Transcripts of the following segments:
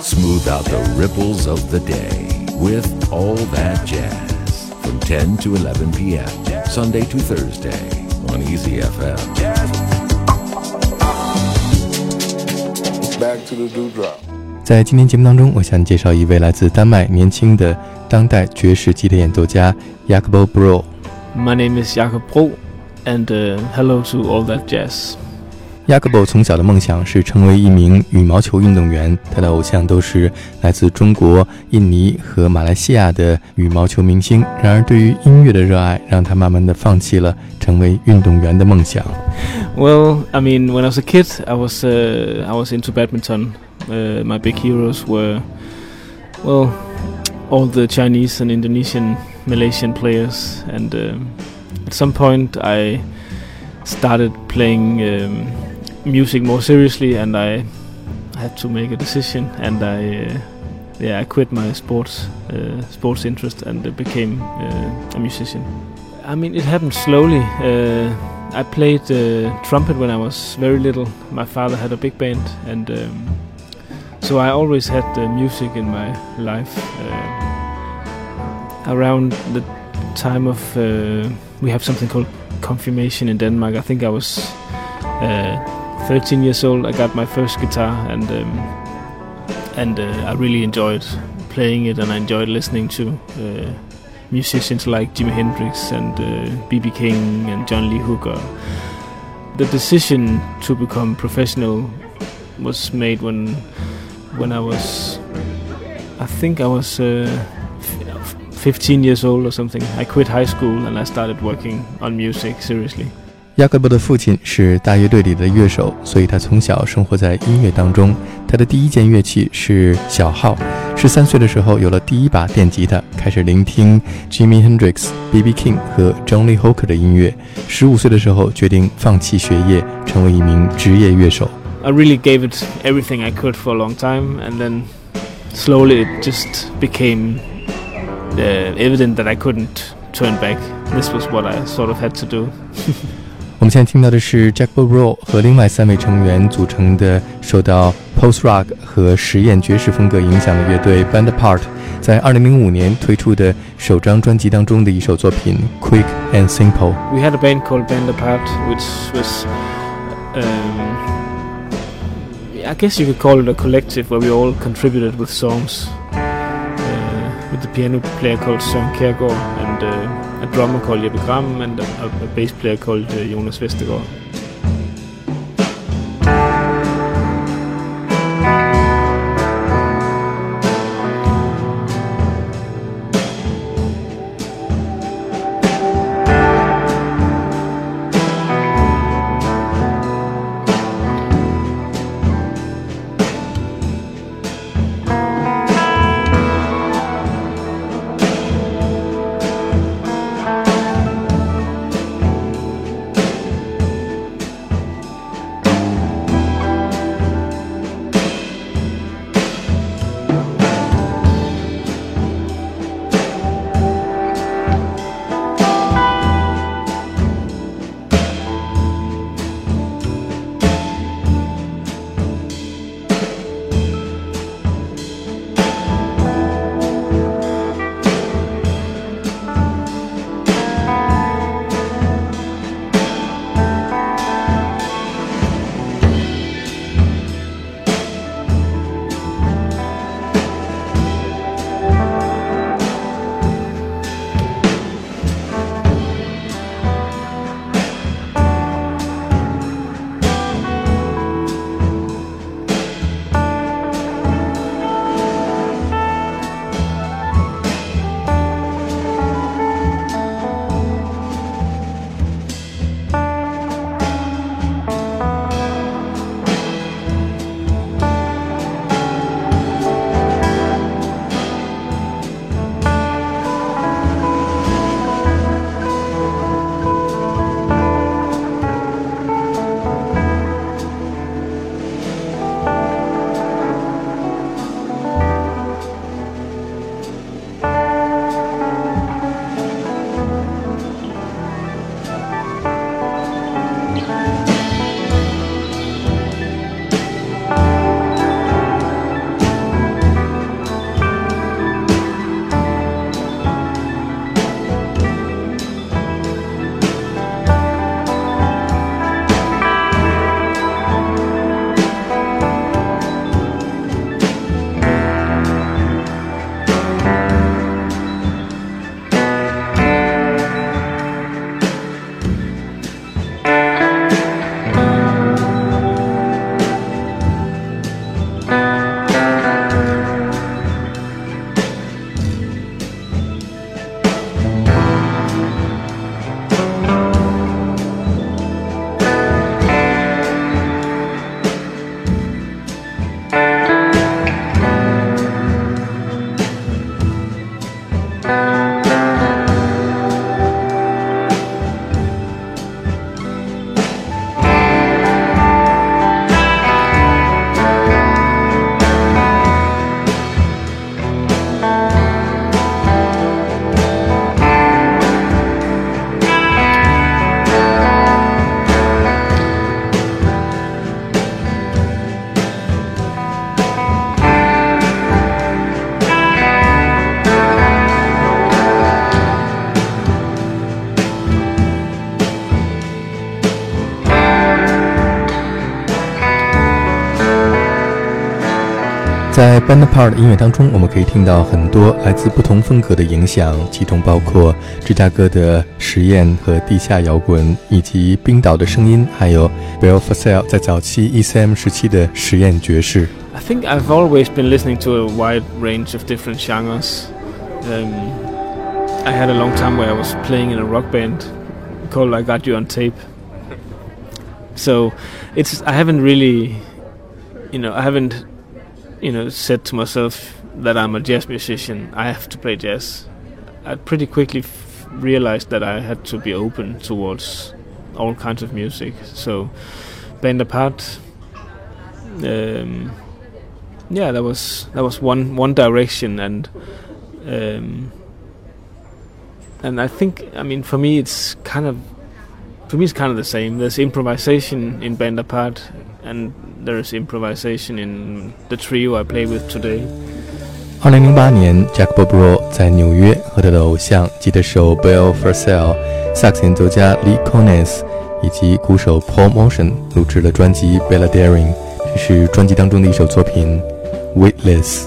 Smooth out the ripples of the day with all that jazz from 10 to 11 p.m. Sunday to Thursday on Easy FM. Back to the dewdrop. 在今天节目当中，我向你介绍一位来自丹麦年轻的当代爵士吉他演奏家 Jakob Bro。My name is Jakob Bro, and、uh, hello to all that jazz. Jakob 从小的梦想是成为一名羽毛球运动员，他的偶像都是来自中国、印尼和马来西亚的羽毛球明星。然而，对于音乐的热爱让他慢慢的放弃了成为运动员的梦想。 Well, I mean, when I was a kid, I was uh, I was into badminton. Uh, my big heroes were, well, all the Chinese and Indonesian, Malaysian players, and um, at some point I started playing um, music more seriously, and I had to make a decision, and I. Uh, yeah, I quit my sports uh, sports interest and became uh, a musician. I mean, it happened slowly. Uh, I played uh, trumpet when I was very little. My father had a big band, and um, so I always had music in my life. Around the time of we have something called confirmation in Denmark. I think I was uh, 13 years old. I got my first guitar, and um, and uh, I really enjoyed playing it, and I enjoyed listening to uh, musicians like Jimi Hendrix and B.B. King and John Lee Hooker. The decision to become professional was made when when I was, I think I was uh, 15 years old or something. I quit high school and I started working on music seriously. 雅各伯的父亲是大乐队里的乐手，所以他从小生活在音乐当中。他的第一件乐器是小号。十三岁的时候有了第一把电吉他，开始聆听 Jimi Hendrix、B.B. King 和 John Lee Hooker 的音乐。十五岁的时候决定放弃学业，成为一名职业乐手。 I really gave it everything I could for a long time, and then slowly it just became uh, evident that I couldn't turn back. This was what I sort of had to do. 我们现在听到的是 Jakob Bro 和另外三位成员组成的受到 post rock 和实验爵士风格影响的乐队 Band Apart 在2005年推出的首张专辑当中的一首作品 Quick and Simple。We had a band called Band Apart, which was, um, I guess you could call it a collective where we all contributed with songs. With the piano player called Søren Kærgaard and uh, a drummer called Jeppe Gram and a, a bass player called uh, Jonas Vestergaard. 在 Band Apart 的音乐当中，我们可以听到很多来自不同风格的影响，其中包括芝加哥的实验和地下摇滚，以及冰岛的声音，还有 Bill Frisell 在早期 ECM 时期的实验爵士。I think I've always been listening to a wide range of different genres. Um, I had a long time where I was playing in a rock band called I Got You on Tape. So it's I haven't really, you know, I haven't you know, said to myself that I'm a jazz musician, I have to play jazz. I pretty quickly f- realized that I had to be open towards all kinds of music. So, band apart, um, yeah, that was that was one one direction, and um, and I think I mean for me it's kind of for me it's kind of the same. There's improvisation in band apart, and there is improvisation in the trio I play with today. 二零零八年，Jakob Bro 在纽约和他的偶像吉他手 Bill Frisell、萨克斯演奏家 Lee Konitz 以及鼓手 Paul Motian 录制了专辑《Balladeering》，这是专辑当中的一首作品《Weightless》。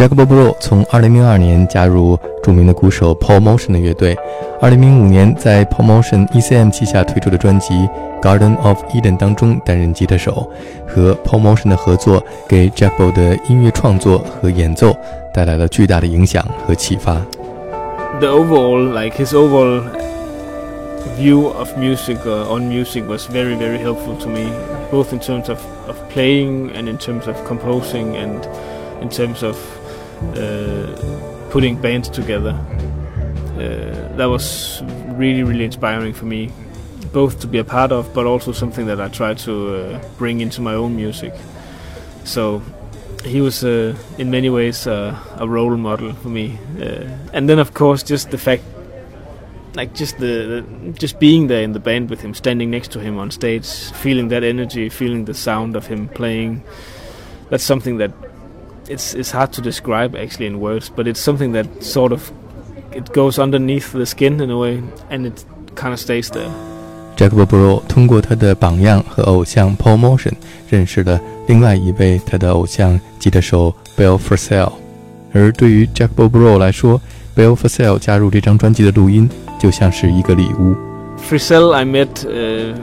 Jakob Bro 从2002年加入著名的鼓手 Paul Motian 的乐队，2005年在 Paul Motian ECM 旗下推出的专辑《Garden of Eden》当中担任吉他手，和 Paul Motian 的合作给 Jakob 的音乐创作和演奏带来了巨大的影响和启发。The overall, like his overall view of music uh, on music was very very helpful to me both in terms of, of playing and in terms of composing and in terms of putting bands together. Uh, that was really, really inspiring for me, both to be a part of, but also something that I try to uh, bring into my own music. So he was, uh, in many ways, uh, a role model for me. Uh, and then, of course, just the fact, like just the, the, just being there in the band with him, standing next to him on stage, feeling that energy, feeling the sound of him playing. That's something that it's it's hard to describe actually in words, but it's something that sort of it goes underneath the skin in a way, and it kind of stays there. Jakob Bro 通过他的榜样和偶像 Paul Motian 认识了另外一位他的偶像吉他手 Bill Frisell，而对于 Jakob Bro 来说，Bill Frisell 加入这张专辑的录音就像是一个礼物。Frisell I met、uh,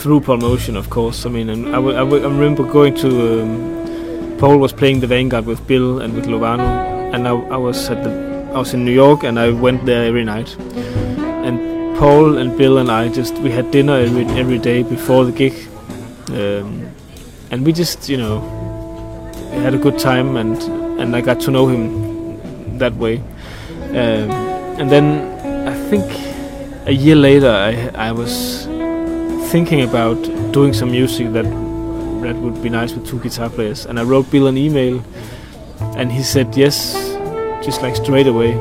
through Paul Motian, of course. I mean, I, I, I remember going to、um, Paul was playing the Vanguard with Bill and with Lovano, and I, I was at the I was in New York and I went there every night. And Paul and Bill and I just we had dinner every every day before the gig, um, and we just you know had a good time and and I got to know him that way. Um, and then I think a year later I I was thinking about doing some music that that would be nice with two guitar players. And I wrote Bill an email, and he said yes, just like straight away.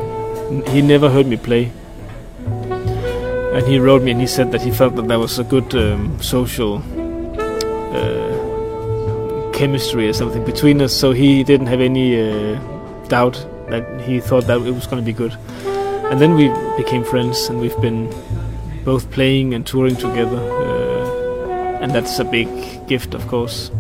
He never heard me play, and he wrote me and he said that he felt that there was a good um, social uh, chemistry or something between us. So he didn't have any uh, doubt that he thought that it was going to be good. And then we became friends, and we've been both playing and touring together. Uh, and that's a big gift, of course.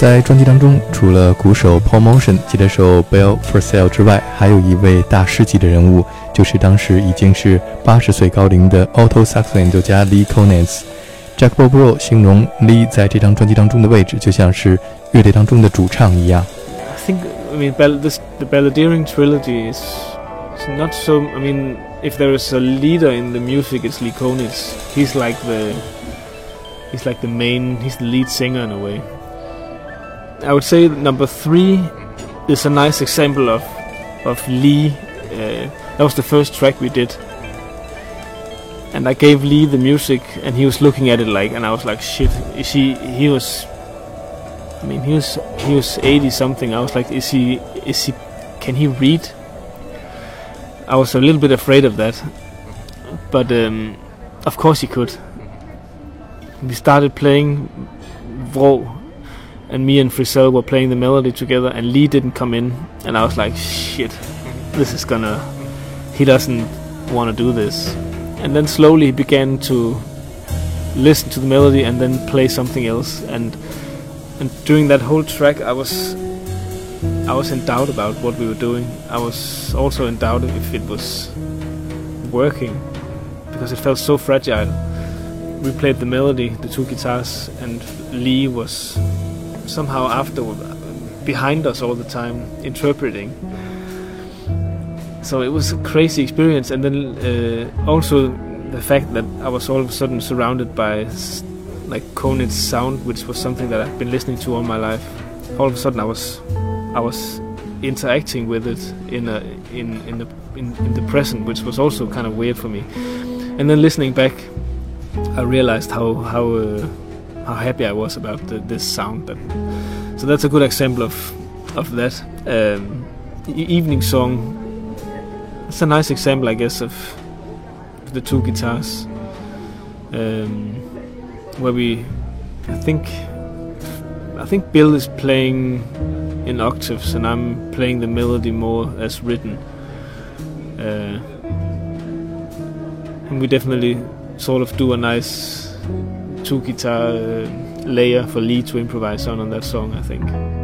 在专辑当中，除了鼓手 Paul Motian、吉他手 Bill Frisell 之外，还有一位大师级的人物，就是当时已经是八十岁高龄的 alto saxophone 演奏家 Lee Konitz。Jakob Bro 形容 Lee 在这张专辑当中的位置，就像是乐队当中的主唱一样。I think I mean this the Balladeering trilogy is not so. I mean, if there is a leader in the music, it's Lee Konitz. He's like the he's like the main. He's the lead singer in a way. I would say number three is a nice example of of Lee. Uh, that was the first track we did, and I gave Lee the music, and he was looking at it like, and I was like, shit. Is he? He was. I mean, he was he was eighty something. I was like, is he? Is he? Can he read? I was a little bit afraid of that, but um, of course he could. We started playing Vrå and me and Frisell were playing the melody together, and Lee didn't come in, and I was like, shit, this is gonna. He doesn't want to do this. And then slowly he began to listen to the melody and then play something else. And and during that whole track, I was I was in doubt about what we were doing. I was also in doubt if it was working because it felt so fragile. We played the melody, the two guitars, and Lee was somehow after behind us all the time interpreting. So it was a crazy experience. And then uh, also the fact that I was all of a sudden surrounded by like Konitz sound which was something that I've been listening to all my life. All of a sudden I was I was interacting with it in a in in the in, in the present which was also kind of weird for me. And then listening back I realized how how uh, how happy I was about the, this sound. So that's a good example of of that um, evening song. It's a nice example, I guess, of the two guitars, um, where we, I think, I think Bill is playing in octaves and I'm playing the melody more as written. Uh, and we definitely sort of do a nice two guitar uh, layer for Lee to improvise on on that song, I think.